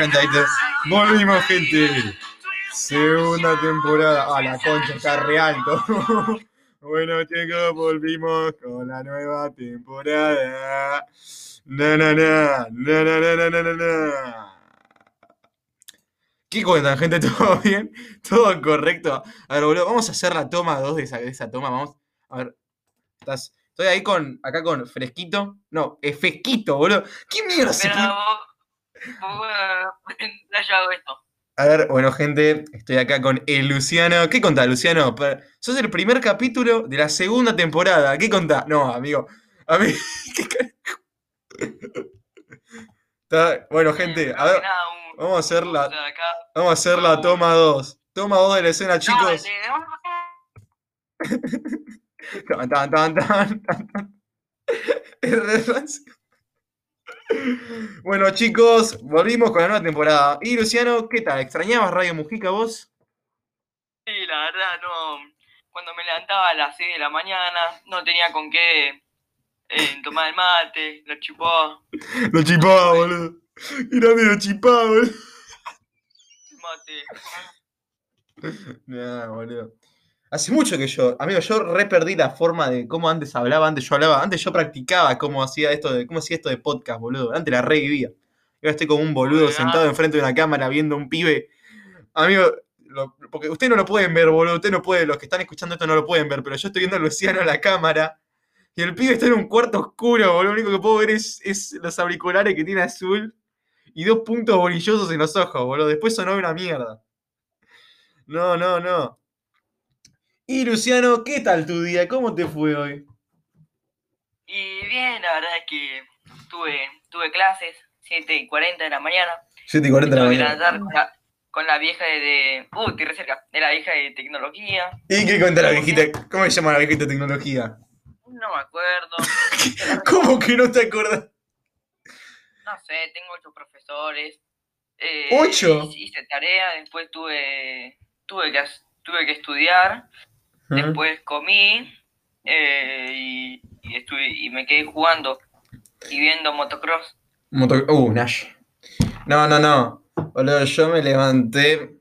gente, ahí te... Volvimos, gente. Segunda temporada. Ah, la concha está re alto. bueno, chicos, volvimos con la nueva temporada. Na, na, na, na, na, na, na, na, na. ¿Qué cuentan, gente? ¿Todo bien? ¿Todo correcto? A ver, boludo, vamos a hacer la toma 2 de esa, de esa toma. Vamos. A ver. Estás. Estoy ahí con. Acá con fresquito. No, es fresquito, boludo. ¿Qué mierda se Pero pone? Esto. A ver, bueno, gente, estoy acá con el Luciano. ¿Qué contás, Luciano? Sos el primer capítulo de la segunda temporada. ¿Qué contás? No, amigo. A mí. ¿qué carajo? Está- Bueno, gente, Eh, a ver, vamos a hacer la, vamos a hacer la toma 2. Toma 2 de la escena, chicos. Tan, tan, tan, tan, tan. Es. Bueno, chicos, volvimos con la nueva temporada. Y Luciano, ¿qué tal? ¿Extrañabas Radio Mujica vos? Sí, la verdad, no. Cuando me levantaba a las 6 de la mañana, no tenía con qué eh, tomar el mate, lo chupó, Lo chipaba, boludo. Era medio chipado, boludo. el mate. Nah, boludo. Hace mucho que yo, amigo, yo re perdí la forma de cómo antes hablaba, antes yo hablaba, antes yo practicaba cómo hacía esto de, cómo hacía esto de podcast, boludo. Antes la revivía. Ahora estoy como un boludo sentado enfrente de una cámara viendo a un pibe. Amigo, lo- porque ustedes no lo pueden ver, boludo. Ustedes no pueden, los que están escuchando esto no lo pueden ver, pero yo estoy viendo a Luciano en la cámara. Y el pibe está en un cuarto oscuro, boludo. Lo único que puedo ver es, es los auriculares que tiene azul y dos puntos bolillosos en los ojos, boludo. Después sonó una mierda. No, no, no. Y Luciano, ¿qué tal tu día? ¿Cómo te fue hoy? Y bien, la verdad es que tuve, tuve clases, 7 y 40 de la mañana. 7 y 40 de la mañana. con la, con la vieja de, de. Uh, re cerca. De la vieja de tecnología. ¿Y qué cuenta la viejita? ¿Cómo se llama la viejita de tecnología? No me acuerdo. ¿Cómo que no te acordás? No sé, tengo ocho profesores. Eh, ¿Ocho? hice- tarea, después tuve, tuve, que, tuve que estudiar, después comí eh, y, y, estuve, y me quedé jugando y viendo motocross. Moto- Uh, Nash. No, no, no. Boludo, yo me levanté.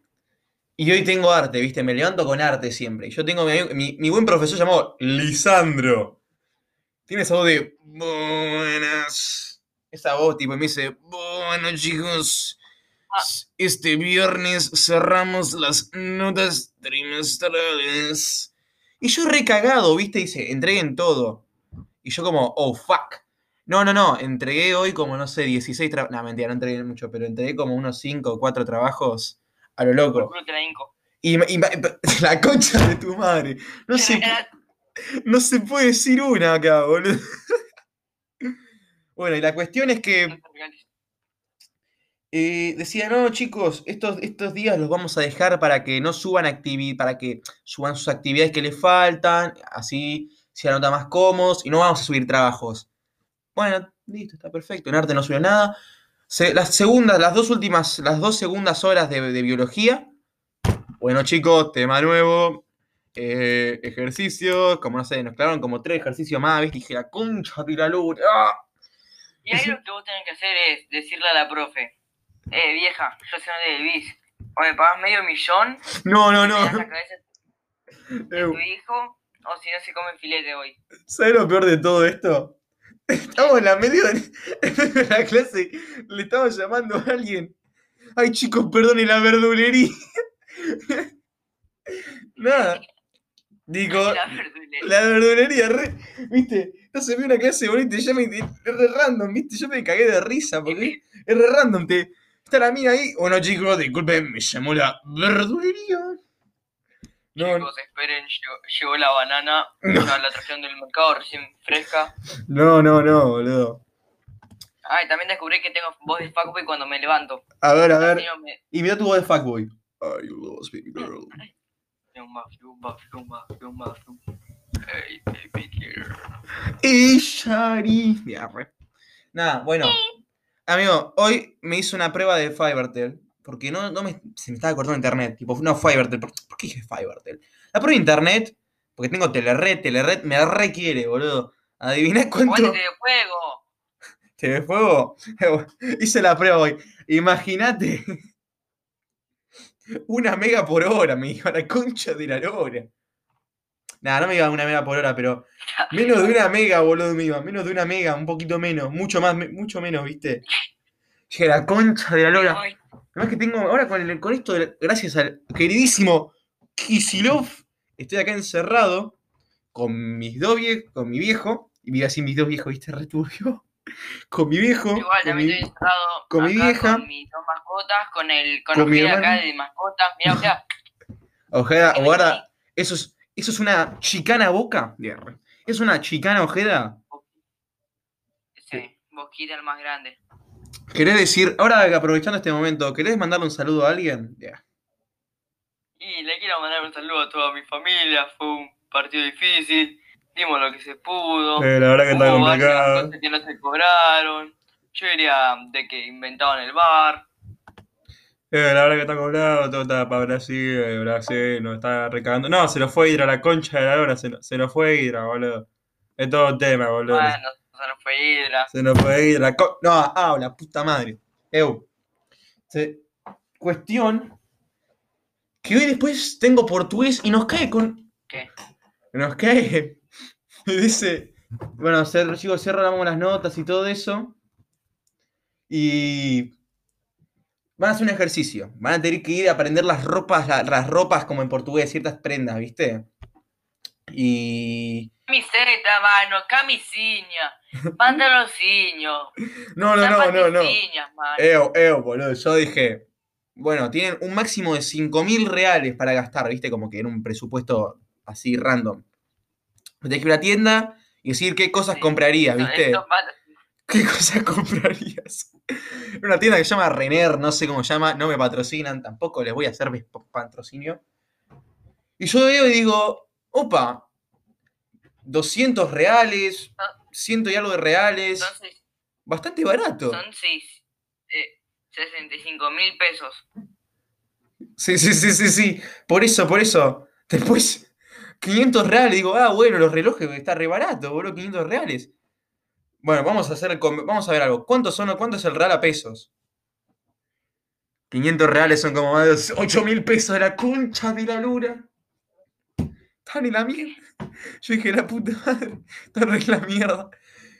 Y hoy tengo arte, ¿viste? Me levanto con arte siempre. Y yo tengo mi, mi, mi buen profesor llamado Lisandro. Tiene esa voz de. Buenas. Esa voz, tipo, y me dice: Bueno, chicos. Ah. Este viernes cerramos las notas trimestrales. Y yo recagado, ¿viste? Dice: Entreguen todo. Y yo, como, oh, fuck. No, no, no, entregué hoy como, no sé, 16 trabajos. No, mentira, no entregué mucho, pero entregué como unos 5 o 4 trabajos a lo loco. Y, y- la concha de tu madre. No se, no se puede decir una acá, boludo. Bueno, y la cuestión es que eh, decía, no, chicos, estos, estos días los vamos a dejar para que no suban activi para que suban sus actividades que les faltan, así se anota más cómodos y no vamos a subir trabajos. Bueno, listo, está perfecto. En arte no subió nada. Se- las segundas, las dos últimas, las dos segundas horas de, de biología. Bueno, chicos, tema nuevo. eh, ejercicios, como no sé, nos clavaron como tres ejercicios más, ¿viste? Y dije, la concha de la luna. ¡ah! Y ahí lo que vos tenés que hacer es decirle a la profe, eh, vieja, yo sé dónde vivís, o me pagas medio millón, No, no, no. das la cabeza de tu hijo, o si no se come filete hoy. ¿Sabes lo peor de todo esto? Estamos en la medio de, de la clase, le estamos llamando a alguien. Ay, chicos, perdone la verdulería. Nada. Digo, La verdulería. la verdulería, re, ¿viste? Entonces vi una clase bonita ya me es re random, ¿viste? Yo me cagué de risa porque es re random. Te, está la mina ahí. Bueno, chicos, disculpen, me llamó la verdulería. No, Chicos, esperen, llegó, la banana, ya la trajeron del mercado recién fresca. no, no, no, boludo. Ah, y también descubrí que tengo voz de fuckboy cuando me levanto. A ver, a ver. no me... Y mira tu voz de fuckboy. Are you lost, baby girl? Hey, baby girl. Y Shari. Nada, bueno. Amigo, hoy me hice una prueba de Fivertel. Porque no, no me, se me estaba cortando internet. Tipo, no, Fivertel. ¿Por, por qué dije Fivertel? La prueba de internet. Porque tengo Telered. Telered me requiere, boludo. Adiviná cuánto. ¡Aguante de juego! TV Fuego. Hice la prueba hoy. Imagínate. Una mega por hora, me dijo, la concha de la lora. Nada, no me iba una mega por hora, pero menos de una mega, boludo, me iba. Menos de una mega, un poquito menos, mucho más, mucho menos, ¿viste? Che, la concha de la lora. Además que tengo, ahora con, con esto, gracias al queridísimo Kisilov, estoy acá encerrado con mis dos viejos, con mi viejo, y mira así mis dos viejos, ¿viste? Returbio. Con mi viejo. Igual, con también mi, estoy encerrado con mi acá vieja. Con mis dos mascotas, con el con, Con mi Ojeda acá hermano. de mascotas. Mira, Ojeda. Ojeda, guarda, eso es, eso es una chicana boca. Es una chicana Ojeda. Sí, Bosquita el más grande. ¿Querés decir, ahora aprovechando este momento, ¿querés mandarle un saludo a alguien? Ya. Y le quiero mandar un saludo a toda mi familia. Fue un partido difícil. Dimos lo que se pudo. Eh, la verdad que está complicado. cosas que no se cobraron. Yo diría de que inventaban el bar. Eh, la verdad que está complicado, todo está para Brasil, eh, Brasil nos está recagando. No, se nos fue Hydra, la concha de la hora, se, se nos fue Hydra, boludo. Es todo tema, boludo. Bueno, se nos fue Hidra. Se nos fue Hydra. co- No, ah, la puta madre. Eu. Se- Cuestión que hoy después tengo portugués y nos cae con. ¿Qué? Nos cae. Me dice. Bueno, sigo cerramos las notas y todo eso. Y. Van a hacer un ejercicio. Van a tener que ir a aprender las ropas, la- las ropas como en portugués, ciertas prendas, ¿viste? Y. Camiseta, mano, camisinha, pantaloncillo, No, no, no, no, no. Eo, eo, boludo. Yo dije, bueno, tienen un máximo de 5.000 reales para gastar, ¿viste? Como que en un presupuesto así random. Tenés que ir a la tienda y decir qué cosas Sí, comprarías, ¿viste? ¿Qué cosas comprarías? Una tienda que se llama Renner, no sé cómo se llama, no me patrocinan, tampoco les voy a hacer pa- patrocinio. Y yo veo y digo, opa, 200 reales, ciento y algo de reales, bastante barato. son seis, eh, 65 mil pesos. Sí, sí, sí, sí, sí. Por eso, por eso. Después, 500 reales. Digo, ah, bueno, los relojes está re barato, boludo, 500 reales. Bueno, vamos a hacer vamos a ver algo. ¿Cuántos son, cuánto es el real a pesos? 500 reales son como más de 8 mil pesos de la concha de la lura. Están en la mierda. Yo dije, la puta madre, están en la mierda.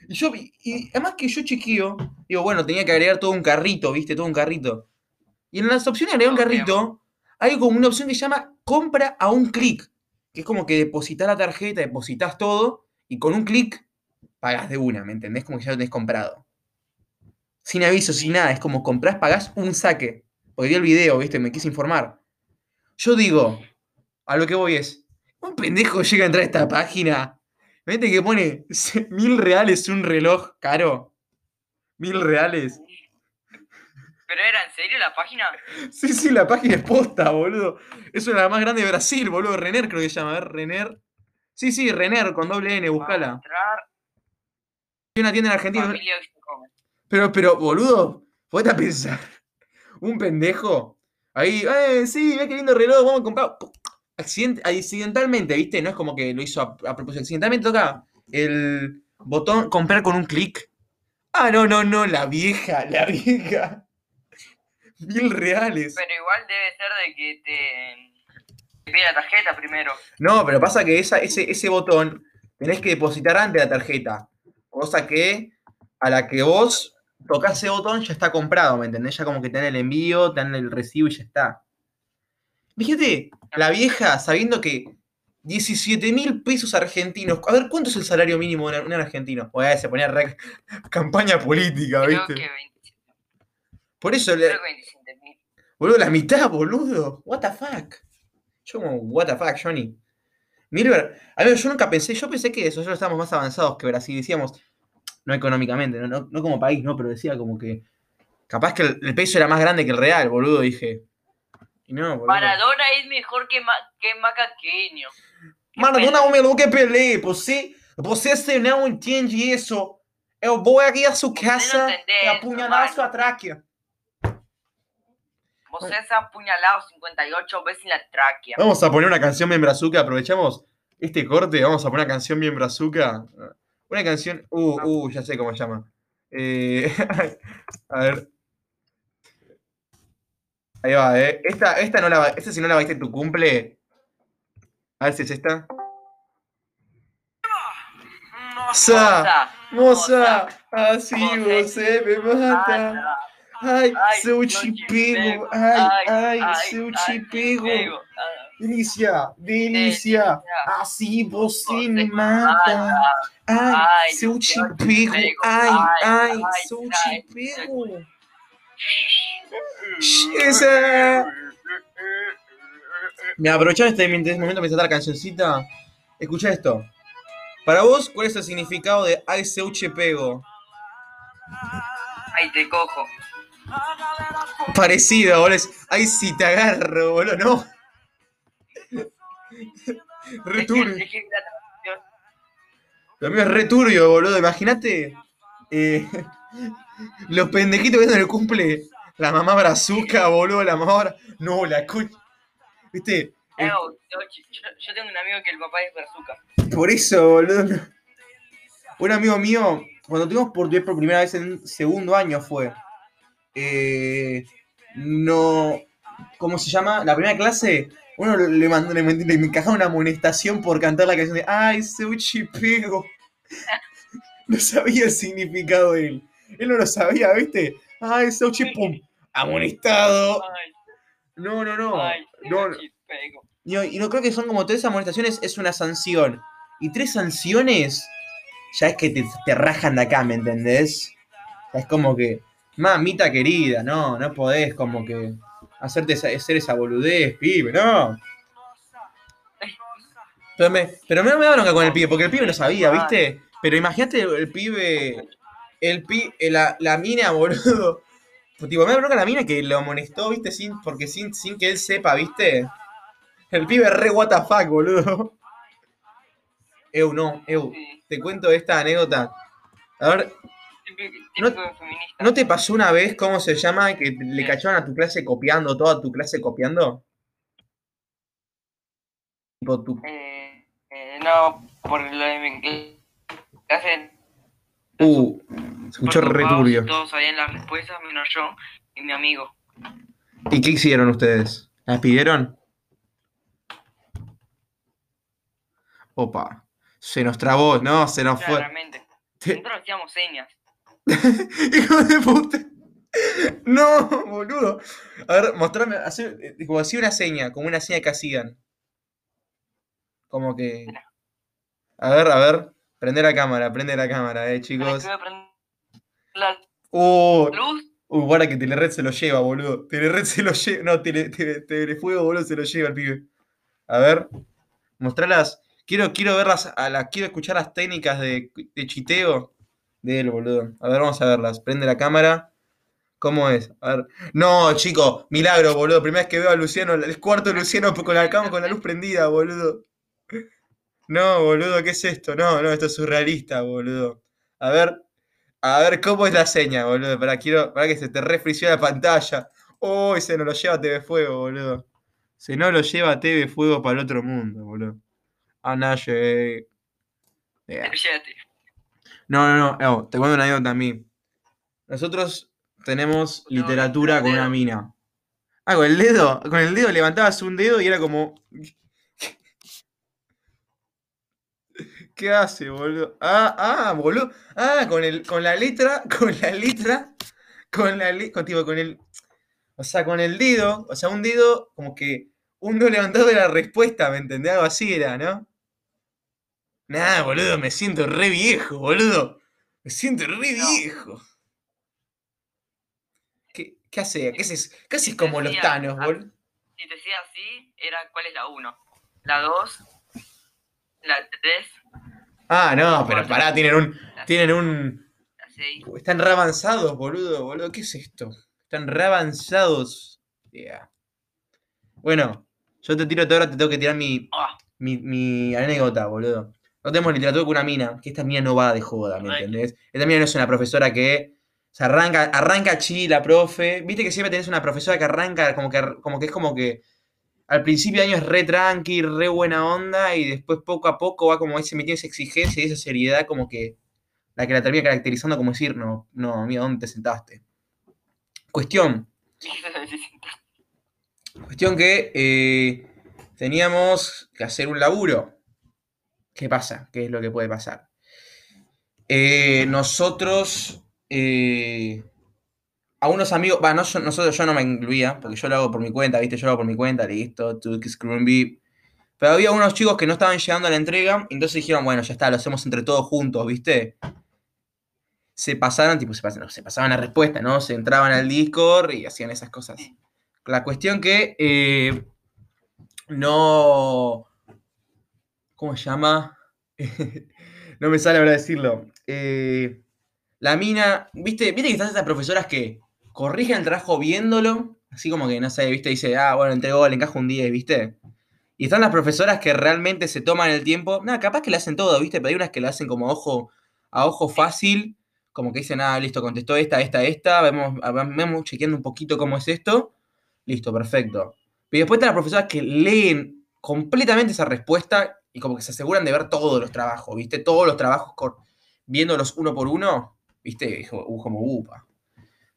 Y yo y además que yo chequeo, digo, bueno, tenía que agregar todo un carrito, ¿viste? Todo un carrito. Y en las opciones de agregar un carrito, hay como una opción que se llama compra a un clic. Que es como que depositas la tarjeta, depositas todo, y con un clic pagas de una, ¿me entendés? Como que ya lo tenés comprado. Sin aviso, sin nada. Es como compras, pagás un saque. Porque vi el video, ¿viste? Me quise informar. Yo digo, a lo que voy es, un pendejo llega a entrar a esta página. Vete que pone mil reales un reloj caro. Mil reales. ¿Pero era en serio la página? Sí, sí, la página es posta, boludo. Es una de las más grande de Brasil, boludo. Renner creo que se llama. A ver, Renner. Sí, sí, Renner con doble N, buscala. entrar, Hay una tienda en Argentina. Pero, pero, boludo, a pensar. Un pendejo. Ahí, eh, sí, ve qué lindo reloj, vamos a comprar. Accident- accidentalmente, ¿viste? No es como que lo hizo a, a propósito. Accidentalmente toca el botón comprar con un clic. Ah, no, no, no, la vieja, la vieja. Mil reales. Pero igual debe ser de que te, te pide la tarjeta primero. No, pero pasa que esa, ese, ese botón tenés que depositar antes la tarjeta. Cosa que a la que vos tocas ese botón ya está comprado, ¿me entendés? Ya como que tenés el envío, tenés el recibo y ya está. Fíjate, la vieja sabiendo que 17 mil pesos argentinos. A ver, ¿cuánto es el salario mínimo de un argentino? Oye, se ponía re- campaña política, Creo ¿viste? que 27 Por eso, le, creo que 27 mil. boludo, la mitad, boludo. What the fuck. Yo como, what the fuck, Johnny. Milver, a ver, yo nunca pensé, yo pensé que nosotros estábamos más avanzados que Brasil, decíamos, no económicamente, no, no, no como país, no, pero decía como que capaz que el, el peso era más grande que el real, boludo, dije. Y no, boludo. Maradona es mejor que, Ma que Macaqueño. Que Maradona é melhor que Pelé, você, você se não entende isso, eu vou aqui à sua casa e apunhalar sua tráquea. Vos has apuñalado 58 veces en la tráquea. Vamos a poner una canción bien brazuca, aprovechamos este corte, vamos a poner una canción bien brazuca. Una canción, uh, uh, ya sé cómo se llama. Eh, a ver. Ahí va, ¿eh? Esta, esta, no la, esta si no la viste en tu cumple. A ver si es esta. Moza, moza, así você me mata. Ai, se eu te pego, ai, ai, se eu te pego. Delícia, delícia, assim você me mata. Ai, se eu te pego, ai, ai, se eu te pego. Me aprovechar este momento para la cancioncita. Escucha esto. Para vos, ¿cuál es el significado de ay seuche pego? Ay te cojo. Parecido, boludo. Ay si te agarro, boludo, no. Returbio. Lo mío es returbio, boludo. Imagínate. Eh, los pendejitos viendo en el cumple. La mamá brazuca, boludo, la mamá. No, la coña. ¿Viste? yo, tengo un amigo que el papá es brazuca. Por eso, boludo. Un amigo mío, cuando tuvimos por por primera vez en segundo año fue. Eh, no. ¿Cómo se llama? La primera clase, uno le, mandó, le, le, encajaba una amonestación por cantar la canción de Ay, Seuchi Pego. no sabía el significado de él. Él no lo sabía, ¿viste? Ay, Seuchi Pum. Amonestado. No, no, no. no, y no creo que son como tres amonestaciones, es una sanción. Y tres sanciones, ya es que te, rajan de acá, ¿me entendés? es como que, mamita querida, no, no podés como que hacerte hacer esa boludez, pibe, no. Pero me, pero me, me da bronca con el pibe, porque el pibe no sabía, ¿viste? Pero imagínate el pibe, el pibe, la, la mina, boludo. Tipo, me da bronca la mina que lo amonestó, ¿viste? Sin, porque sin, sin que él sepa, ¿viste? El pibe re what the fuck, boludo. Eu, no, Eu, te cuento esta anécdota. A ver. ¿No, te pasó una vez, cómo se llama, que le cachaban a tu clase copiando, toda tu clase copiando? Eh, eh, no, por lo de mi clase. Uh, se escuchó re turbio. Todos sabían las respuestas, menos yo y mi amigo. ¿Y qué hicieron ustedes? ¿Las pidieron? Opa, se nos trabó, ¿no? Se nos fue. Nosotros hacíamos señas. Hijo de puta. No, boludo. A ver, mostrame, como así una seña, como una seña que hacían. Como que. A ver, a ver. Prende la cámara, prende la cámara, eh, chicos. La uh, luz. Uh, guarda que Telered se lo lleva, boludo. Telered se lo lleva. No, Telefuego, boludo, se lo lleva el pibe. A ver. Mostralas. Quiero, quiero verlas, a la, quiero escuchar las técnicas de, chiteo de él, boludo. A ver, vamos a verlas. Prende la cámara. ¿Cómo es? A ver. No, chico, milagro, boludo. Primera vez que veo a Luciano, el cuarto de Luciano con la cama con la luz prendida, boludo. No, boludo, ¿qué es esto? No, no, esto es surrealista, boludo. A ver, a ver cómo es la seña, boludo. Para, quiero, para que se te refrició la pantalla. Uy, se nos lo lleva TV Fuego, boludo. Se no lo lleva TV Fuego para el otro mundo, boludo. Ah, no, No, no, no, te cuento una anécdota también. Nosotros tenemos literatura con una mina. Ah, con el dedo, con el dedo levantabas un dedo y era como. ¿Qué hace, boludo? Ah, ah, boludo. Ah, con el, con la letra, con la letra, con la letra, con, con el. O sea, con el dedo, o sea, un dedo como que un dedo levantado era la respuesta, ¿me entendés? Algo así era, ¿no? Nah, boludo, me siento re viejo, boludo. Me siento re viejo. ¿Qué, qué hace? ¿Qué haces? ¿Qué haces como los tanos, boludo? Si te decía así, era ¿cuál es la 1? La 2, la 3. Ah, no, pero pará, tienen un. Tienen un. Están re avanzados, boludo, boludo. ¿Qué es esto? Están re avanzados. Bueno, yo te tiro ahora, te tengo que tirar mi, ah. mi, mi anécdota, boludo. No tenemos literatura con una mina, que esta mina no va de joda, ¿me entendés? Esta mina no es una profesora que se arranca, arranca chi la profe. Viste que siempre tenés una profesora que arranca como que, como que es como que al principio de año es re tranqui, re buena onda, y después poco a poco va como ese metiendo esa exigencia y esa seriedad como que la que la termina caracterizando como decir, no, no, mira, ¿dónde te sentaste? Cuestión. Cuestión que eh, teníamos que hacer un laburo. ¿Qué pasa? ¿Qué es lo que puede pasar? Eh, nosotros, eh, a unos amigos, va, no, nosotros yo no me incluía, porque yo lo hago por mi cuenta, ¿viste? Yo lo hago por mi cuenta, listo, to Pero había unos chicos que no estaban llegando a la entrega, entonces dijeron, bueno, ya está, lo hacemos entre todos juntos, ¿viste? Se pasaron, tipo, se pasaban, se pasaban la respuesta, ¿no? Se entraban al Discord y hacían esas cosas. La cuestión que eh, no. ¿Cómo se llama? no me sale ahora decirlo. Eh, la mina, ¿viste? ¿Viste que están esas profesoras que corrigen el trabajo viéndolo? Así como que, no sé, ¿viste? Dice, ah, bueno, entregó, le encajo un 10, ¿viste? Y están las profesoras que realmente se toman el tiempo. Nada, capaz que le hacen todo, ¿viste? Pero hay unas que lo hacen como ojo, a ojo fácil. Como que dicen, ah, listo, contestó esta, esta, esta. Vemos, vemos chequeando un poquito cómo es esto. Listo, perfecto. Y después están las profesoras que leen completamente esa respuesta y como que se aseguran de ver todos los trabajos, ¿viste? Todos los trabajos viéndolos uno por uno, ¿viste? Como upa.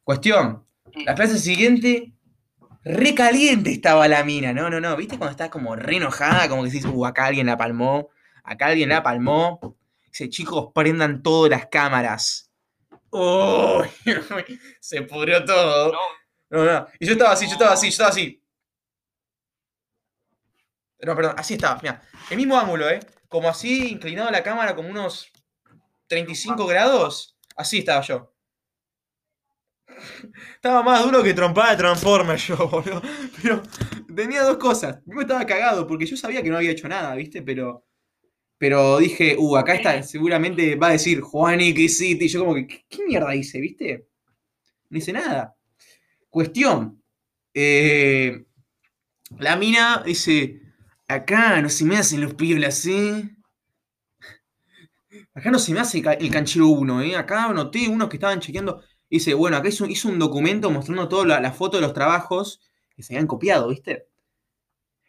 Cuestión, la clase siguiente, re caliente estaba la mina, no, no, no, ¿viste? Cuando está como re enojada, como que decís, uh, acá alguien la palmó, acá alguien la palmó. Dice, chicos, prendan todas las cámaras. Uy, se pudrió todo. No, no. Y yo estaba así, yo estaba así, yo estaba así. No, perdón, así estaba, mira. El mismo ángulo, ¿eh? Como así, inclinado la cámara como unos 35 grados. Así estaba yo. Estaba más duro que trompada de Transformers yo, boludo. Pero tenía dos cosas. Yo estaba cagado porque yo sabía que no había hecho nada, ¿viste? Pero pero dije, uh, acá está, seguramente va a decir, Juani, ¿qué hiciste? Y yo como que, ¿qué, mierda hice, viste? No hice nada. Cuestión. Eh, la mina dice, acá no se me hacen los pibes así. Acá no se me hace el canchero 1, ¿eh? Acá noté unos que estaban chequeando. Dice, bueno, acá hizo, hizo un documento mostrando toda la, la foto de los trabajos que se habían copiado, ¿viste?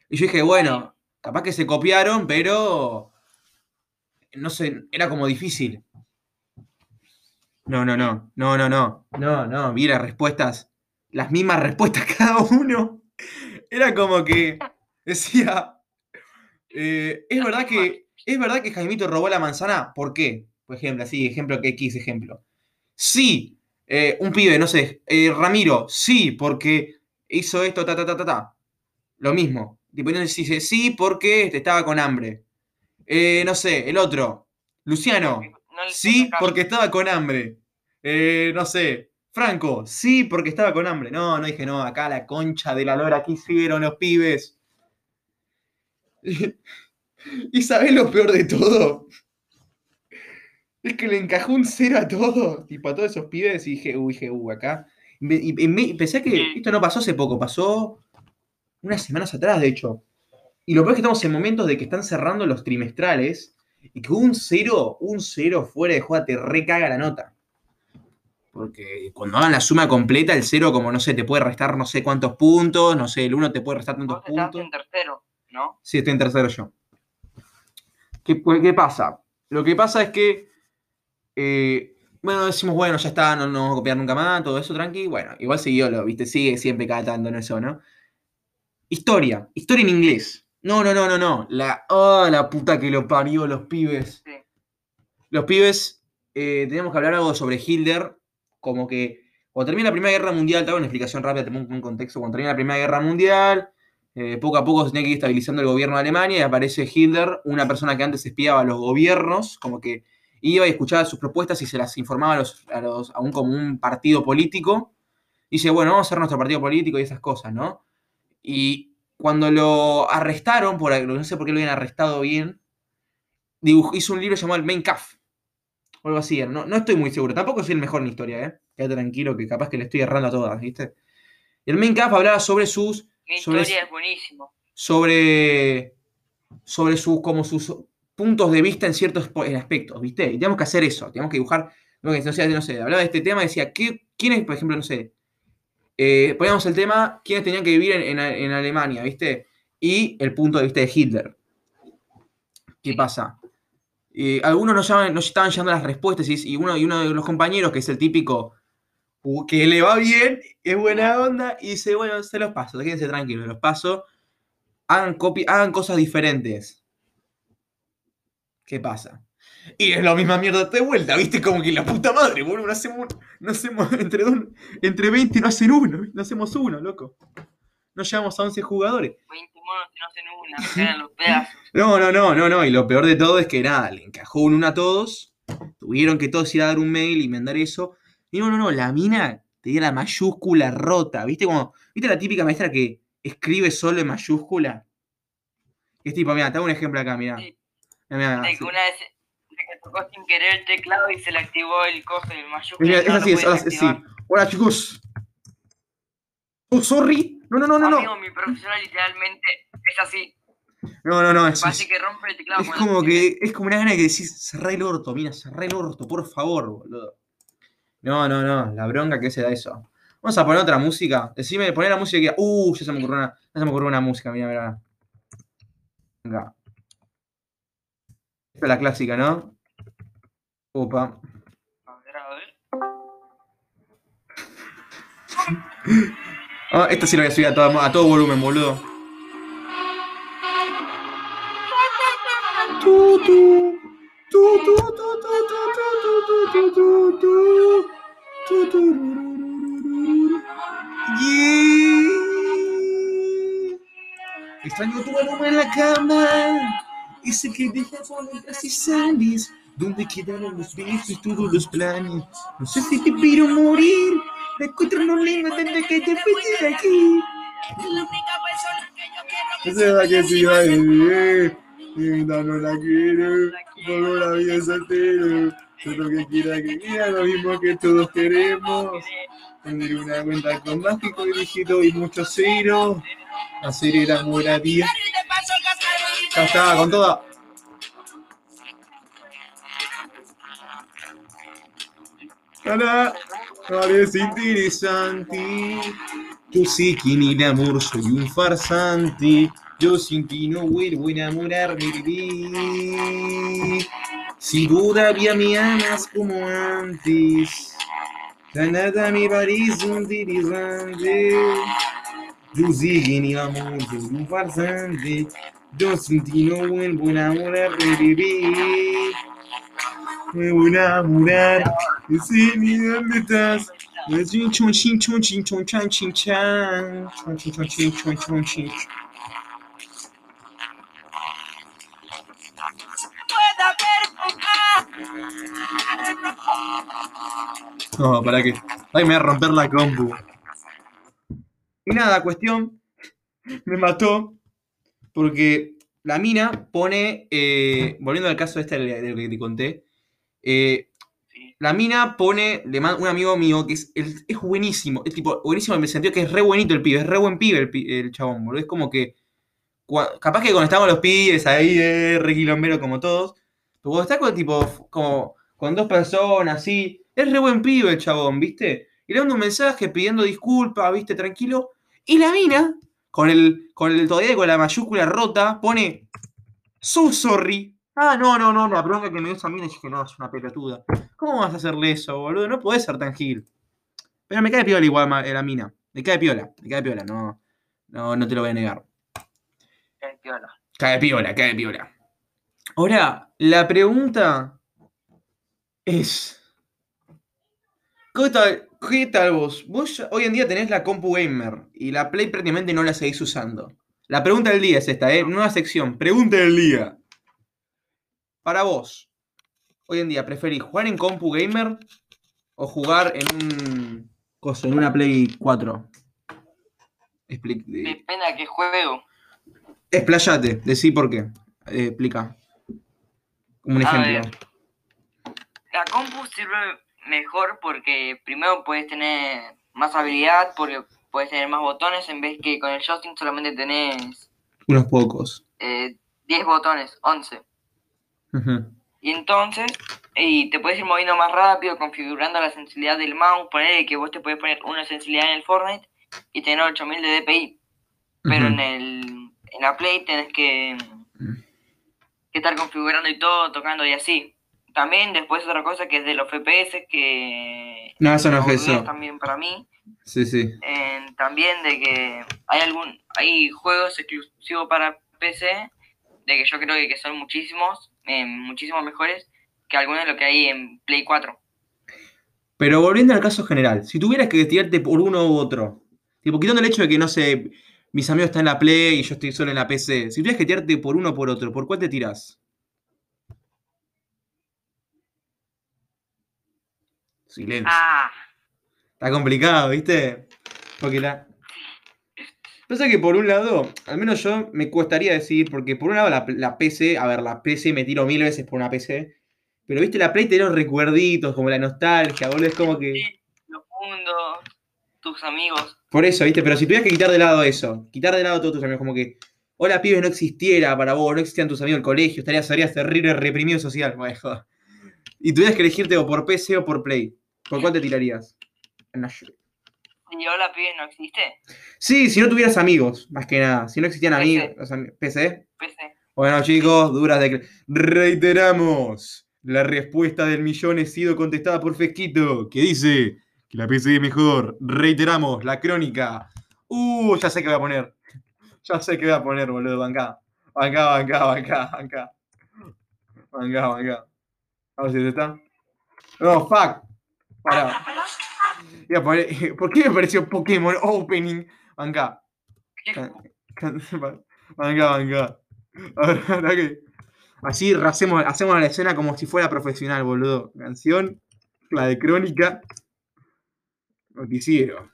Y yo dije, bueno, capaz que se copiaron, pero no sé, era como difícil. No, no, no, no, no, no, no, no, mira, respuestas, las mismas respuestas cada uno. Era como que decía, eh, es verdad que, es verdad que Jaimito robó la manzana, ¿por qué? Por ejemplo, así, ejemplo que X ejemplo. Sí, eh, un pibe, no sé, eh, Ramiro, sí, porque hizo esto, ta, ta, ta, ta, ta. Lo mismo. Tipo, dice, sí, porque estaba con hambre. No sé, el otro. Luciano. sí, porque estaba con hambre. No sé. Franco, sí, porque estaba con hambre. No, no dije, no, acá la concha de la lora, ¿qué hicieron los pibes? ¿Y sabés lo peor de todo? Es que le encajó un cero a todo, tipo a todos esos pibes, y dije, uy, dije, uh, acá. Y, pensé que esto no pasó hace poco, pasó unas semanas atrás, de hecho. Y lo peor es que estamos en momentos de que están cerrando los trimestrales y que un cero, un cero fuera de joda te recaga la nota. Porque cuando hagan la suma completa, el cero, como no sé, te puede restar no sé cuántos puntos, no sé, el uno te puede restar tantos puntos. Estás en tercero, ¿no? Sí, estoy en tercero yo. ¿Qué, qué pasa? Lo que pasa es que, eh, bueno, decimos, bueno, ya está, no, no vamos a copiar nunca más, todo eso, tranqui. Bueno, igual siguió, lo, viste, sigue siempre cada tanto en eso, ¿no? Historia, historia en inglés. No, no, no, no, no. La, oh, la puta que lo parió los pibes. Los pibes, eh, teníamos que hablar algo sobre Hitler, como que cuando termina la Primera Guerra Mundial, te hago una explicación rápida, tengo un, contexto, cuando termina la Primera Guerra Mundial, eh, poco a poco se tenía que ir estabilizando el gobierno de Alemania y aparece Hitler, una persona que antes espiaba a los gobiernos, como que iba y escuchaba sus propuestas y se las informaba a, los, a, los, un, como un partido político. Dice, bueno, vamos a hacer nuestro partido político y esas cosas, ¿no? Y cuando lo arrestaron, por, no sé por qué lo habían arrestado bien, hizo un libro llamado El Main Caf. O algo así, no, no estoy muy seguro. Tampoco soy el mejor en historia, ¿eh? Quédate tranquilo que capaz que le estoy errando a todas, ¿viste? El Main Caf hablaba sobre sus. Mi historia es buenísimo. Sobre. Sobre sus, como sus puntos de vista en ciertos aspectos, ¿viste? Y tenemos que hacer eso, tenemos que dibujar. No, sé, no sé, hablaba de este tema y decía, ¿qué, ¿quién es, por ejemplo, no sé, eh, poníamos el tema, quiénes tenían que vivir en, Alemania, ¿viste? Y el punto de vista de Hitler. ¿Qué pasa? eh, algunos no, llaman, no estaban llegando las respuestas y, uno, y uno de los compañeros, que es el típico que le va bien, es buena onda, y dice, bueno, se los paso, quédense tranquilos, los paso, hagan, hagan cosas diferentes. ¿Qué pasa? Y es la misma mierda de vuelta, ¿viste? Como que la puta madre, boludo, no hacemos, no hacemos entre, dos, entre 20 no hacen uno, no hacemos uno, loco. No llegamos a 11 jugadores. 20 monos no hacen una, quedan los pedazos. No, no, no, no, no, y lo peor de todo es que nada, le encajó un uno a todos, tuvieron que todos ir a dar un mail y mandar eso. Y no, no, no, la mina tenía la mayúscula rota, ¿viste? Como, ¿viste la típica maestra que escribe solo en mayúscula? Es tipo, mira, te hago un ejemplo acá, mira. Sí. Una vez que tocó sin querer el teclado y se le activó el coso el mayúscula. Mira, es así, es, así. Hola chicos. Oh, sorry. No, no, no, no. Amigo, mi profesora literalmente es así. No, no, no. Es, Así que rompe el teclado. Es como que, es como una gana de decir, cerrá el orto, mira, cerrá el orto, por favor, boludo. No, no, no, la bronca que se da eso. Vamos a poner otra música. Decime, poner la música que. Uh, ya se me ocurrió una, ya se me ocurrió una música, mira, mira. Venga. Esta es la clásica, ¿no? Opa. A ver, a ver. Ah, esta sí la voy a subir a todo, a todo volumen, boludo. Tu, tu, tu, tu, Extraño tu aroma en la cama, ese que deja bonitas y sales. ¿Dónde quedaron los besos y todos los planes? No sé si te quiero morir. Me encuentro en un limbo desde que te fuiste de aquí. Es la única persona que yo quiero que se que se iba a vivir. No, no la quiero, no la vida soltero. Todo lo que quiera que quiera, lo mismo que todos queremos. Tener una cuenta con mágico dirigido y muchos ceros. Hacer el amor a día. Ya está, con toda. Hola, es interesante. Yo sé que en el amor soy un farsante. Yo sin ti no vuelvo a enamorarme de Si todavía me amas como antes, ya nada me parece interesante. Yo sé que en el amor soy un farsante. Yo sin ti no vuelvo a enamorarme de Me voy a enamorar. Sí, ni dónde estás. Chon, chon, chin, chon, chin, chon, chan, chin, chan. Chon, chin, chon, chin, chon, chon, chin. No, ¿para qué? Ay, me voy a romper la compu. Y nada, cuestión. Me mató. Porque la mina pone. Eh, volviendo al caso este de lo que te conté. Eh, la mina pone. Le manda un amigo mío que es, es buenísimo. Es tipo, buenísimo en el sentido que es re bonito el pibe. Es re buen pibe el, chabón, boludo. Es como que. Capaz que cuando estamos los pibes ahí, eh, re quilombero como todos. Está con tipo. Como con dos personas, así es re buen pibe el chabón, ¿viste? Y le manda un mensaje pidiendo disculpas, ¿viste? Tranquilo. Y la mina, con el, con el todavía con la mayúscula rota, pone So sorry. Ah, no, no, no, la bronca que me dio esa mina es que no, es una pelotuda. ¿Cómo vas a hacerle eso, boludo? No podés ser tan gil. Pero me cae piola igual la mina. Me cae piola, me cae piola, no, no, no te lo voy a negar. Cae piola. Cae piola, cae piola. Ahora, la pregunta es. ¿Qué tal, vos? Vos hoy en día tenés la compu gamer y la Play prácticamente no la seguís usando. La pregunta del día es esta, ¿eh? Nueva sección. Pregunta del día. Para vos, hoy en día, ¿preferís jugar en compu gamer o jugar en un. Cosa, en una Play 4? Depende a qué juego. Explayate, decí por qué. Eh, explica. Como un ejemplo. La compu sirve mejor porque primero puedes tener más habilidad, porque puedes tener más botones en vez que con el joystick solamente tenés... Unos pocos. 10 eh, botones, 11. Y entonces, y te puedes ir moviendo más rápido, configurando la sensibilidad del mouse, poner que vos te puedes poner una sensibilidad en el Fortnite y tener 8000 de DPI. Pero en el en la Play tenés que que estar configurando y todo, tocando y así. También después otra cosa que es de los FPS, que... No, eso no es eso. También para mí. Sí, sí. también de que hay algún hay juegos exclusivos para PC, de que yo creo que son muchísimos, eh, muchísimos mejores que algunos de lo que hay en Play 4. Pero volviendo al caso general, si tuvieras que tirarte por uno u otro, tipo, quitando el hecho de que, no sé, mis amigos están en la Play y yo estoy solo en la PC, si tuvieras que tirarte por uno o por otro, ¿por cuál te tiras? Silencio. Ah. Está complicado, ¿viste? Porque la. Pasa que por un lado, al menos yo me costaría decir, porque por un lado la, PC, a ver, la PC me tiro mil veces por una PC, pero viste, la Play te da los recuerditos, como la nostalgia, boludo, es como que. Mundos, tus amigos. Por eso, viste, pero si tuvieras que quitar de lado eso, quitar de lado todos tus amigos, como que, hola pibes, no existiera para vos, no existían tus amigos del colegio, estarías, serías terrible reprimido social, joder. Y tuvieras que elegirte o por PC o por Play. ¿Por cuál te tirarías? ¿Y hola pibes no existe? Sí, si no tuvieras amigos, más que nada. Si no existían amigos. ¿PC? PC. Bueno, chicos, duras de. Reiteramos. La respuesta del millón ha sido contestada por Fesquito, que dice que la PC mejor. Reiteramos, la crónica. Uh, ya sé qué voy a poner. Ya sé qué voy a poner, boludo. Banca. Banca, banca, banca, banca. Banca, banca. A ver si te está. No, fuck. Para. ¿Por qué me pareció Pokémon Opening? Venga. Venga, venga. Ahora que. Así hacemos, hacemos la escena como si fuera profesional, boludo. Canción, la de crónica. Noticiero.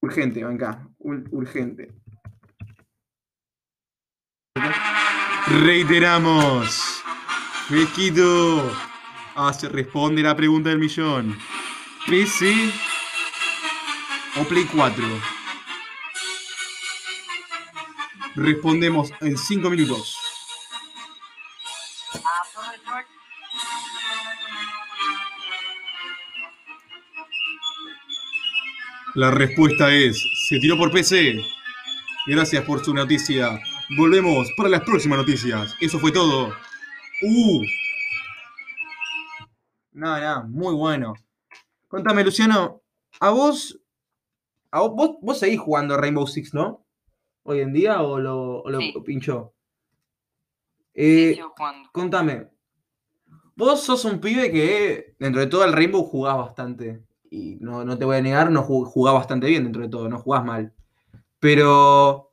Urgente, venga. Urgente. Reiteramos. Fresquito. Ah, se responde la pregunta del millón. PC o Play 4? Respondemos en 5 minutos. La respuesta es, se tiró por PC. Gracias por su noticia. Volvemos para las próximas noticias. Eso fue todo. Uh. Nada, no, muy bueno. Contame, Luciano, a vos, a vos, vos, seguís jugando Rainbow Six, ¿no? Hoy en día o lo, pinchó. Eh, sí, jugando. Contame, vos sos un pibe que dentro de todo el Rainbow jugás bastante. Y no, te voy a negar, no jugás bastante bien dentro de todo, no jugás mal. Pero.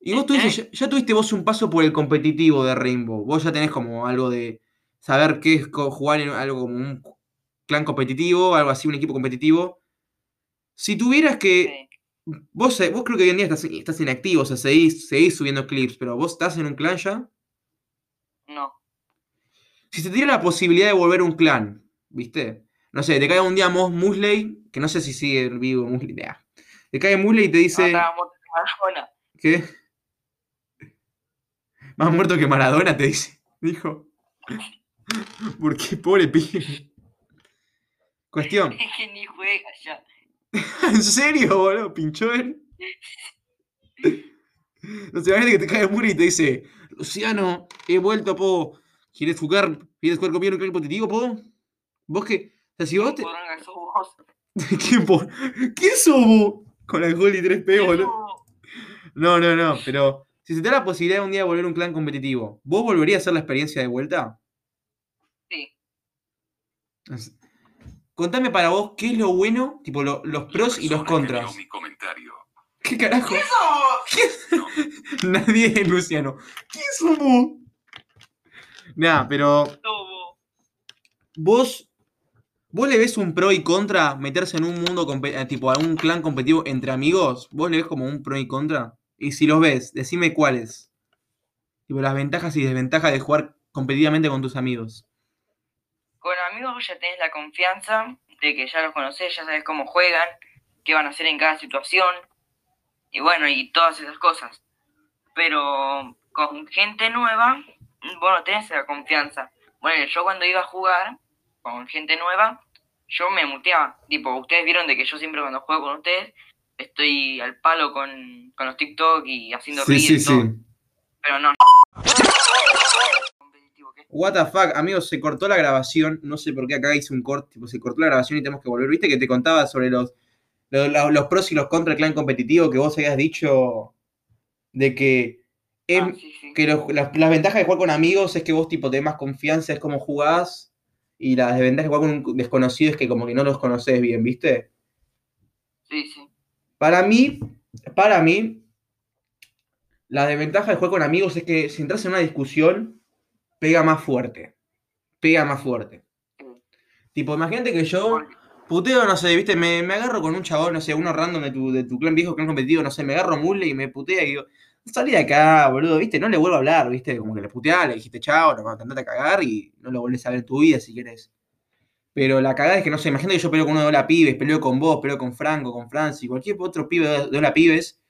Y vos tuviste, ya, ya, tuviste vos un paso por el competitivo de Rainbow. Vos ya tenés como algo de saber qué es jugar en algo como un clan competitivo, algo así, un equipo competitivo. Si tuvieras que. Vos, vos creo que hoy en día estás, estás inactivo, o sea, seguís, subiendo clips, pero vos estás en un clan ya. No. Si se tiene la posibilidad de volver un clan, ¿viste? No sé, te cae un día Moss Musley, que no sé si sigue vivo Musley. Te cae Musley y te dice. ¿Qué? Más muerto que Maradona, te dice. Dijo. Qué pobre pibe. Cuestión. Es que ni juega ya. ¿En serio, boludo? ¿Pinchó él? No sé, imagínate que te cae Muri y te dice, Luciano, he vuelto, po. ¿Quieres jugar? ¿Quieres jugar conmigo en un competitivo, po? ¿Vos qué? O sea, si vos te... ¿Quién, po? ¿Quién somos? Con el gol y 3P, boludo. No, no, no, pero si se te da la posibilidad de un día de volver a un clan competitivo, ¿vos volverías a hacer la experiencia de vuelta? Sí. Contame para vos qué es lo bueno, tipo los pros y los contras. ¿Qué carajo? ¿Qué somos? Nadie es Luciano. ¿Qué somos? Nada, pero. Vos. ¿Vos le ves un pro y contra meterse en un mundo, eh, tipo a un clan competitivo entre amigos? ¿Vos le ves como un pro y contra? Y si los ves, decime cuáles. Tipo, las ventajas y desventajas de jugar competitivamente con tus amigos con amigos ya tenés la confianza de que ya los conocés, ya sabes cómo juegan, qué van a hacer en cada situación, y bueno, y todas esas cosas. Pero con gente nueva, bueno, tenés la confianza. Bueno, yo cuando iba a jugar con gente nueva, yo me muteaba. Tipo, ustedes vieron de que yo siempre cuando juego con ustedes, estoy al palo con, los TikTok y haciendo sí, sí, sí. Pero no. What the fuck, amigos, se cortó la grabación. No sé por qué acá hice un corte, tipo, se cortó la grabación y tenemos que volver. ¿Viste que te contaba sobre los, los, pros y los contras del clan competitivo que vos habías dicho de que, ah, que las, ventajas de jugar con amigos es que vos tipo tenés más confianza, es como jugás, y las desventajas de jugar con un desconocido es que como que no los conoces bien, ¿viste? Sí, sí. Para mí, para mí, la desventaja de jugar con amigos es que si entras en una discusión, pega más fuerte. Pega más fuerte. Tipo, imagínate que yo puteo, no sé, viste, me, agarro con un chabón, no sé, uno random de tu, de tu clan viejo, clan competitivo, no sé, me agarro mule y me putea y digo, salí de acá, boludo, viste, no le vuelvo a hablar, viste, como que le puteás, le dijiste chao, no, andate a cagar y no lo vuelves a ver en tu vida si quieres. Pero la cagada es que, no sé, imagínate que yo peleo con uno de Hola Pibes, peleo con vos, peleo con Franco, con Franci, cualquier otro pibe de Hola Pibes,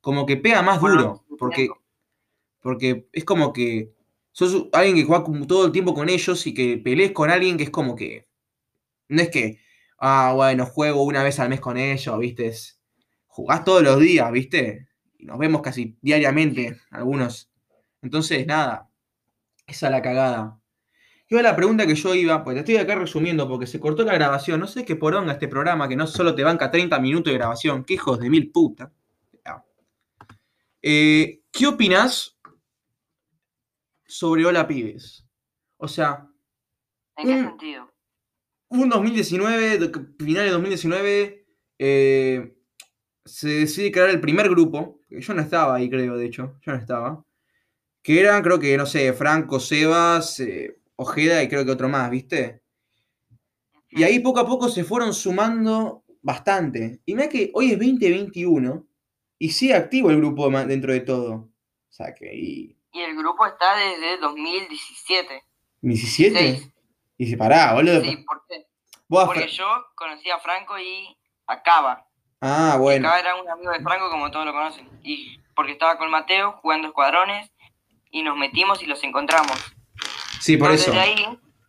como que pega más duro, porque, porque es como que sos alguien que juega todo el tiempo con ellos y que pelees con alguien que es como que, no es que, ah, bueno, juego una vez al mes con ellos, viste, jugás todos los días, viste, y nos vemos casi diariamente, algunos. Entonces, nada, esa es la cagada. Iba la pregunta que yo iba, pues te estoy acá resumiendo porque se cortó la grabación. No sé qué poronga este programa que no solo te banca 30 minutos de grabación. Qué hijos de mil puta. Eh, ¿Qué opinas sobre Hola Pibes? O sea. ¿En qué sentido? Un 2019, final de 2019, eh, se decide crear el primer grupo. Que yo no estaba ahí, creo, de hecho. Yo no estaba. Que eran, creo que, no sé, Franco, Sebas. Eh, Ojeda y creo que otro más, ¿viste? Y ahí poco a poco se fueron sumando bastante. Y mira que hoy es 2021 y sigue activo el grupo dentro de todo. O sea que. Y, el grupo está desde 2017. ¿17? Y se pará, boludo. Sí, ¿por qué? Porque yo conocí a Franco y a Cava. Ah, bueno. Cava era un amigo de Franco, como todos lo conocen. Y porque estaba con Mateo jugando escuadrones y nos metimos y los encontramos. Sí, por eso.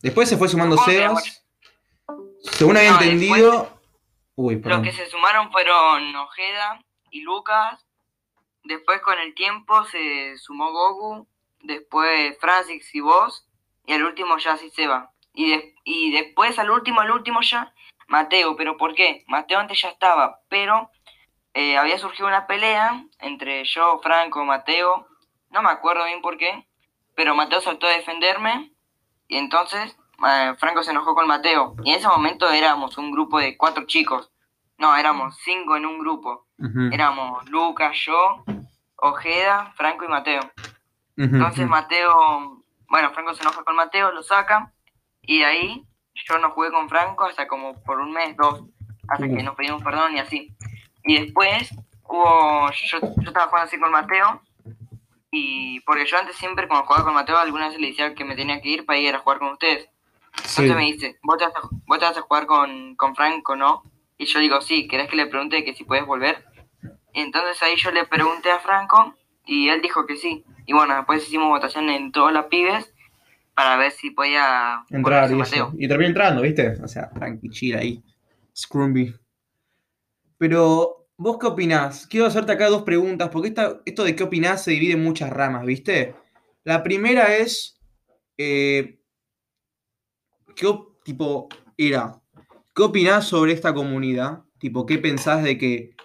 después se fue sumando Sebas. Según había entendido. Uy, Los que se sumaron fueron Ojeda y Lucas. Después con el tiempo se sumó Goku. Después Francis y vos. Y al último ya sí Seba. Y, y después al último, al último ya Mateo. ¿Pero por qué? Mateo antes ya estaba. Pero eh, había surgido una pelea entre yo, Franco, Mateo. No me acuerdo bien por qué pero Mateo saltó a defenderme y entonces eh, Franco se enojó con Mateo. Y en ese momento éramos un grupo de cuatro chicos. No, éramos cinco en un grupo. Éramos Lucas, yo, Ojeda, Franco y Mateo. Entonces Mateo, bueno, Franco se enoja con Mateo, lo saca y ahí yo no jugué con Franco hasta como por un mes, dos, hasta que nos pedimos perdón y así. Y después hubo, yo, yo estaba jugando así con Mateo y porque yo antes siempre cuando jugaba con Mateo, alguna vez le decía que me tenía que ir para ir a jugar con ustedes. Entonces me dice, ¿vos te, vas a, jugar con, con Franco, no? Y yo digo, sí, ¿querés que le pregunte que si puedes volver? Y entonces ahí yo le pregunté a Franco y él dijo que sí. Y bueno, después hicimos votación en todas las pibes para ver si podía entrar y, Mateo. y terminó entrando, ¿viste? O sea, Frankie chill ahí. Scrumby. Pero ¿Vos qué opinás? Quiero hacerte acá dos preguntas, porque esto de qué opinás se divide en muchas ramas, ¿viste? La primera es, eh, ¿qué tipo era? ¿Qué opinás sobre esta comunidad? Tipo, ¿qué pensás de que,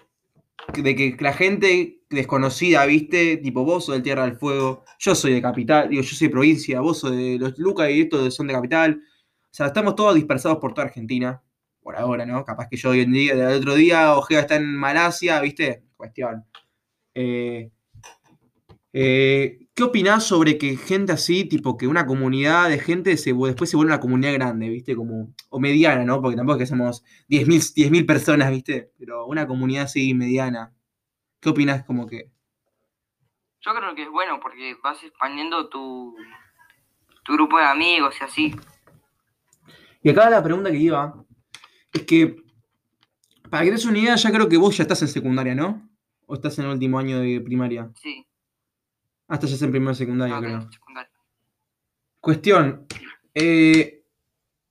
de que la gente desconocida, ¿viste? Tipo, vos sos del Tierra del Fuego, yo soy de capital, digo, yo soy provincia, vos sos de los Lucas y estos son de capital. O sea, estamos todos dispersados por toda Argentina por ahora, ¿no? Capaz que yo hoy en día, del otro día, Ojeda está en Malasia, ¿viste? Cuestión. Eh, eh, ¿Qué opinás sobre que gente así, tipo que una comunidad de gente se, después se vuelve una comunidad grande, ¿viste? Como, o mediana, ¿no? Porque tampoco es que somos 10.000 personas, ¿viste? Pero una comunidad así mediana. ¿Qué opinás como que? Yo creo que es bueno porque vas expandiendo tu, tu grupo de amigos y así. Y acá la pregunta que iba, es que, para que te des una idea, ya creo que vos ya estás en secundaria, ¿no? ¿O estás en el último año de primaria? Sí. Hasta ah, ya estás en primer secundaria, creo. Cuestión. Eh,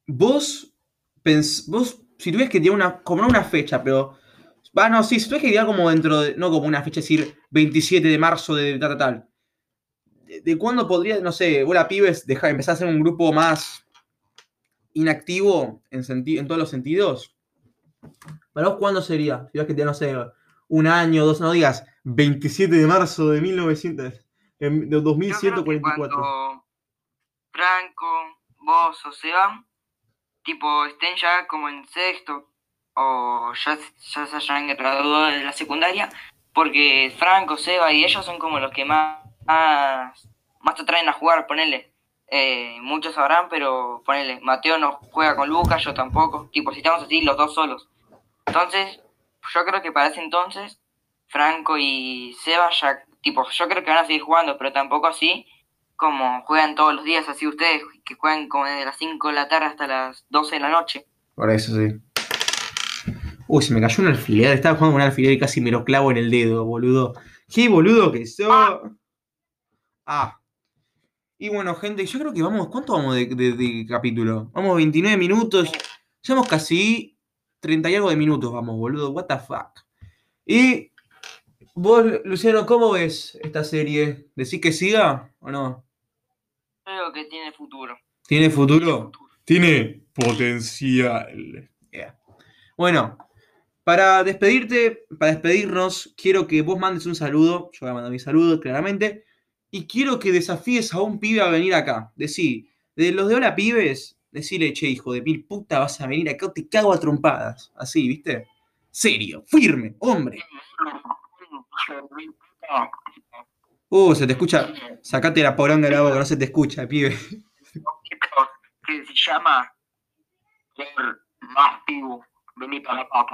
vos, vos, si tuvieras que tirar una, como no una fecha, pero... Ah, no, sí, si tuvieras que tirar como dentro de, no como una fecha, decir 27 de marzo de tal, tal, tal. de, cuándo podría, no sé, vos la pibes dejar, empezar a ser un grupo más inactivo en, en todos los sentidos? ¿Para vos cuándo sería? Si ves que te, no sé, un año, dos, no digas 27 de marzo de 1900, de 2144. Franco, vos o Seba, tipo, estén ya como en sexto o ya, ya se hayan graduado de la secundaria, porque Franco, Seba y ellos son como los que más, más, más te traen a jugar, ponele. Eh, muchos sabrán, pero ponele, Mateo no juega con Lucas, yo tampoco. Tipo, si estamos así, los dos solos. Entonces, yo creo que para ese entonces, Franco y Seba ya, tipo, yo creo que van a seguir jugando, pero tampoco así como juegan todos los días, así ustedes, que juegan como desde las 5 de la tarde hasta las 12 de la noche. Por eso sí. Uy, se me cayó un alfiler. Estaba jugando con un alfiler y casi me lo clavo en el dedo, boludo. ¡Qué boludo que sos! Ah. ah. Y bueno, gente, yo creo que vamos. ¿Cuánto vamos de, capítulo? Vamos 29 minutos. Llevamos casi 30 y algo de minutos, vamos, boludo. ¿What the fuck? Y. Vos, Luciano, ¿cómo ves esta serie? ¿Decís que siga o no? Creo que tiene futuro. ¿Tiene futuro? Tiene potencial. Bueno, para despedirte, para despedirnos, quiero que vos mandes un saludo. Yo voy a mandar mi saludo, claramente. Y quiero que desafíes a un pibe a venir acá. Decí, de los de hola pibes, decirle, che, hijo de mil puta, vas a venir acá te cago a trompadas. Así, ¿viste? Serio, firme, hombre. Uh, se te escucha. Sacate la poronga de la boca, no se te escucha, pibe. Se llama más. Vení para acá,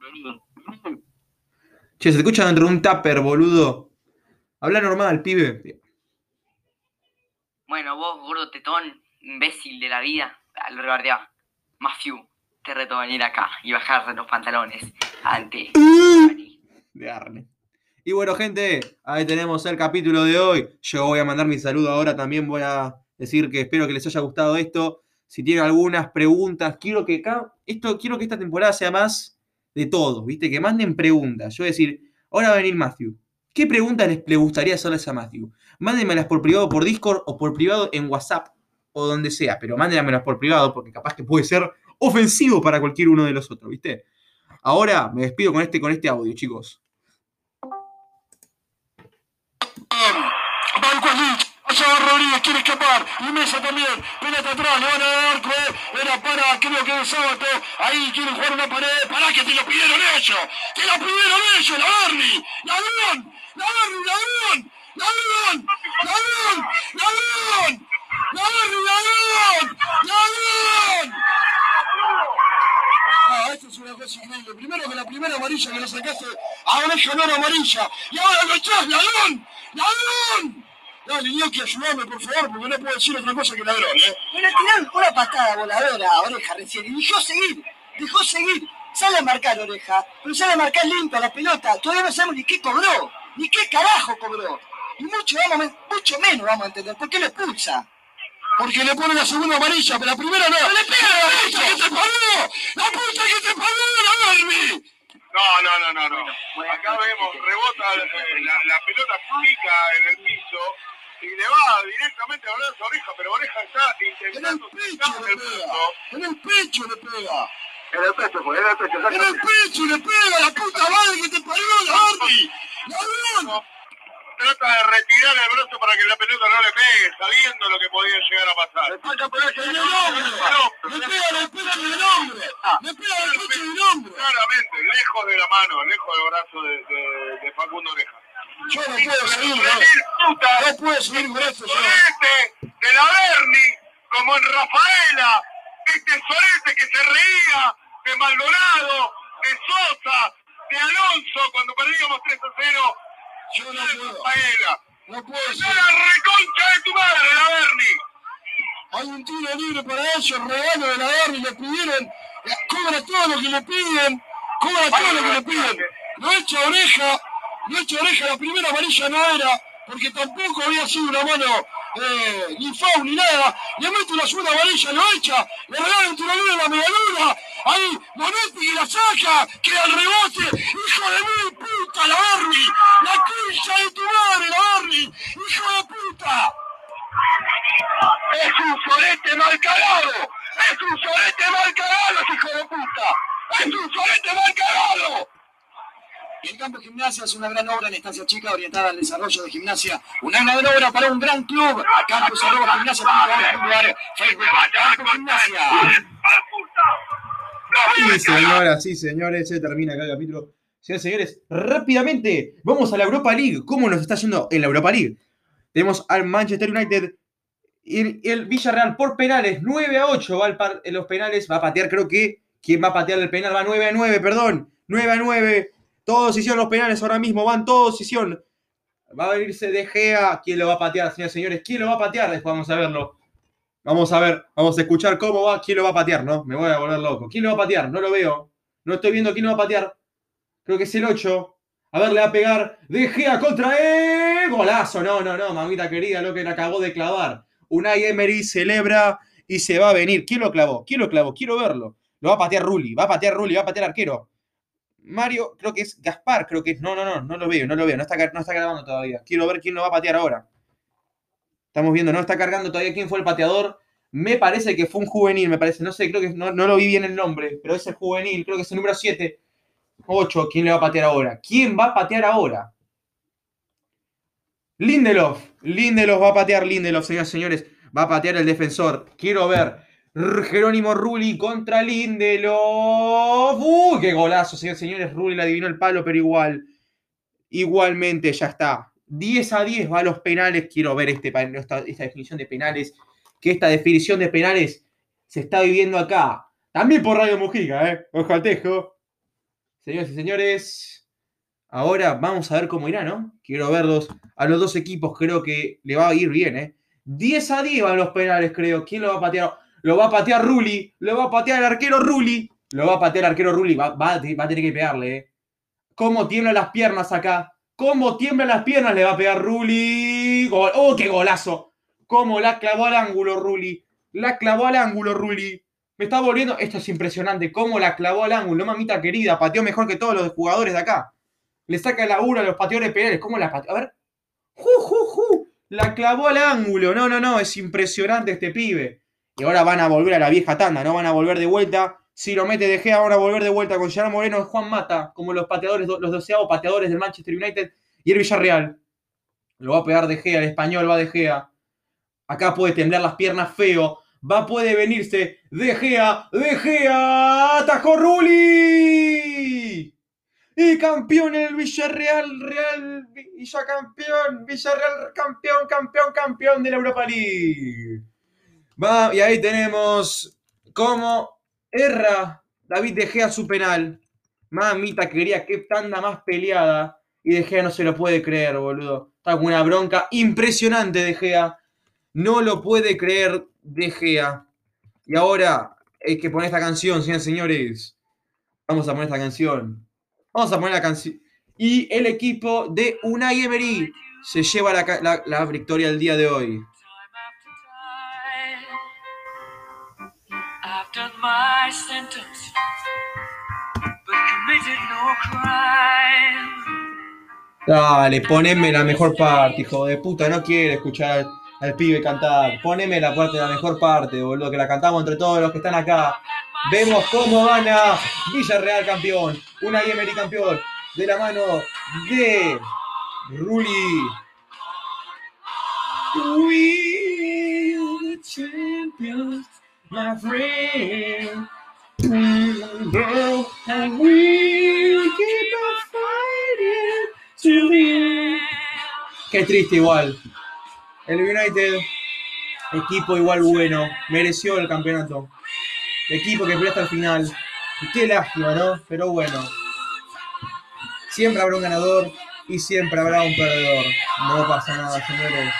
Vení. Che, se te escucha dentro de un tupper, boludo. Habla normal, pibe. Bueno, vos, gordo tetón, imbécil de la vida, lo rebardeaba. Mafiu, te reto a venir acá y bajar los pantalones ante. de Arne. Y bueno, gente, ahí tenemos el capítulo de hoy. Yo voy a mandar mi saludo ahora. También voy a decir que espero que les haya gustado esto si tienen algunas preguntas, quiero que esto, quiero que esta temporada sea más de todo, ¿viste? Que manden preguntas. Yo voy a decir, ahora va a venir Matthew. ¿Qué preguntas les, gustaría hacerles a Matthew? Mándenmelas por privado por Discord o por privado en WhatsApp o donde sea, pero mándenmelas por privado porque capaz que puede ser ofensivo para cualquier uno de los otros, ¿viste? Ahora me despido con este, con este audio, chicos. Y Mesa también. Pelota atrás. Le van a dar arco. Era para, creo que el sábado. Ahí quieren jugar una pared. Para que te lo pidieron ellos. Te lo pidieron ellos. La Barney. Ladrón. La Barney. Ladrón. Ladrón. Ladrón. Ladrón. La Barney. Ladrón. Ladrón. Ah, esto es una cosa increíble. Primero que la primera amarilla que lo sacaste, ahora es no amarilla. Y ahora lo echás, ladrón, ladrón. Dale, Gnocchi, ayúdame, por favor, porque no puedo decir otra cosa que ladrón, ¿eh? Me lo tiraron una patada voladora a Oreja recién y dejó seguir, dejó seguir. Sale a marcar Oreja, pero sale a marcar limpia la pelota. Todavía no sabemos ni qué cobró, ni qué carajo cobró. Y mucho, vamos, mucho menos vamos a entender. ¿Por qué lo expulsa? Porque le pone la segunda amarilla, pero la primera no. le pega la puta que te parió! ¡La puta que te parió, la Derby! No, no, no, no, no. Acá vemos, rebota eh, la, la pelota pica en el piso y le va directamente a hablar su oreja, pero oreja está intentando en el pecho le pega, en el pecho le pega. En el pecho, pues, en el pecho. En el pecho le pega, la puta madre que te parió, la Arby. ¡Ladrón! Trata de retirar el brazo para que la pelota no le pegue, sabiendo lo que podía llegar a pasar. Le pega en el hombre, le pega el pecho del hombre, le pega el pecho del hombre. Claramente, lejos de la mano, lejos del brazo de, de, de Facundo Oreja. Yo no puedo seguir, no, no puedo seguir con esto. Sorete de la Berni, como en Rafaela, este sorete que se reía de Maldonado, de Sosa, de Alonso cuando perdíamos 3 a 0. Yo no puedo. Rafaela. No puedo seguir. la reconcha de tu madre, la Berni. Hay un tiro libre para ellos, regalo de la Berni, le pidieron, cobra todo lo que le piden, cobra todo lo que le piden. Lo echa oreja Nacho Oreja, la primera amarilla no era, porque tampoco había sido una mano eh, ni foul ni nada. Le mete una segunda amarilla, lo echa, le regala un tirador en la medialuna. Ahí Monetti la saca, queda el rebote. Hijo de mil puta, la Barney, la concha de tu madre, la Barney, hijo de puta. Es un sorete mal cagado, es un sorete mal cagado, hijo de puta. Es un sorete mal cagado. Y el campo gimnasia es una gran obra en estancia chica orientada al desarrollo de gimnasia. Una gran obra para un gran club. Campus arroba gimnasia. Facebook. Campo gimnasia. Sí, señoras, sí, señores, se termina acá el capítulo. Señores, señores, rápidamente, vamos a la Europa League. ¿Cómo nos está yendo en la Europa League? Tenemos al Manchester United y el Villarreal por penales, 9 a 8 va al en los penales, va a patear, creo que, ¿quién va a patear el penal? Va 9 a 9, perdón, 9 a 9. Todos hicieron los penales ahora mismo, van todos hicieron. Va a venirse De Gea, ¿quién lo va a patear, señores, señores? ¿Quién lo va a patear? Después vamos a verlo. Vamos a ver, vamos a escuchar cómo va, quién lo va a patear, ¿no? Me voy a volver loco. ¿Quién lo va a patear? No lo veo. No estoy viendo quién lo va a patear. Creo que es el 8. A ver, le va a pegar. De Gea contra él. Golazo. No, no, no, mamita querida, lo que la acabó de clavar. Unai Emery celebra y se va a venir. ¿Quién lo clavó? ¿Quién lo clavó? Quiero verlo. Lo va a patear Rulli. Va a patear Rulli, va a patear arquero. Mario, creo que es Gaspar, creo que es. No, no, no, no lo veo, no lo veo. No está, no está grabando todavía. Quiero ver quién lo va a patear ahora. Estamos viendo, no está cargando todavía quién fue el pateador. Me parece que fue un juvenil, me parece. No sé, creo que no, lo vi bien el nombre, pero es el juvenil, creo que es el número 7. 8. ¿Quién le va a patear ahora? ¿Quién va a patear ahora? Lindelof. Lindelof va a patear Lindelof, señores señores. Va a patear el defensor. Quiero ver. Jerónimo Rulli contra Lindelof. ¡Uh! ¡Qué golazo, señores señores! Rulli le adivinó el palo, pero igual. Igualmente, ya está. 10 a 10 va a los penales. Quiero ver este, esta, definición de penales. Que esta definición de penales se está viviendo acá. También por Radio Mujica, ¿eh? Ojo al tejo. Señores y señores, ahora vamos a ver cómo irá, ¿no? Quiero verlos a los dos equipos, creo que le va a ir bien, ¿eh? 10 a 10 van los penales, creo. ¿Quién lo va a patear? Lo va a patear Rulli, lo va a patear el arquero Rulli, lo va a patear el arquero Rulli, va, a tener que pegarle, ¿eh? ¿Cómo tiemblan las piernas acá? ¿Cómo tiemblan las piernas? Le va a pegar Rulli. ¡Oh, qué golazo! ¿Cómo la clavó al ángulo Rulli? La clavó al ángulo Rulli. Me está volviendo. Esto es impresionante. Cómo la clavó al ángulo, mamita querida. Pateó mejor que todos los jugadores de acá. Le saca el laburo a los pateadores penales. ¿Cómo la pateó? A ver. ¡Ju, ju, ju! La clavó al ángulo. No, no, no. Es impresionante este pibe. Y ahora van a volver a la vieja tanda, ¿no? Van a volver de vuelta. Si lo mete de Gea, van a volver de vuelta con Gerard Moreno y Juan Mata, como los pateadores, los doceavos pateadores del Manchester United y el Villarreal. Lo va a pegar de Gea, el español va de Gea. Acá puede temblar las piernas feo va, puede venirse. De Gea, De Gea, atajó Rulli. Y campeón el Villarreal, Real, Villa campeón, Villarreal campeón, campeón, campeón de la Europa League. Y ahí tenemos cómo erra David De Gea su penal. Mamita quería que tanda más peleada. Y De Gea no se lo puede creer, boludo. Está con una bronca impresionante De Gea. No lo puede creer de Gea. Y ahora hay que poner esta canción, señores señores. Vamos a poner esta canción. Vamos a poner la canción. Y el equipo de Unai Emery se lleva la, la, victoria el día de hoy. Dale, poneme la mejor parte, hijo de puta. No quiere escuchar al pibe cantar. Poneme la parte, la mejor parte, boludo, que la cantamos entre todos los que están acá. Vemos cómo gana Villarreal campeón, una Emery campeón, de la mano de Ruli. We the champions, my friend. And we keep. Qué triste igual. El United, equipo igual bueno, mereció el campeonato. Equipo que peleó hasta el final. Y qué lástima, ¿no? Pero bueno. Siempre habrá un ganador y siempre habrá un perdedor. No pasa nada, señores.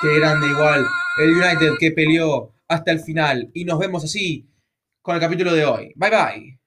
Qué grande igual. El United que peleó hasta el final. Y nos vemos así con el capítulo de hoy. Bye bye.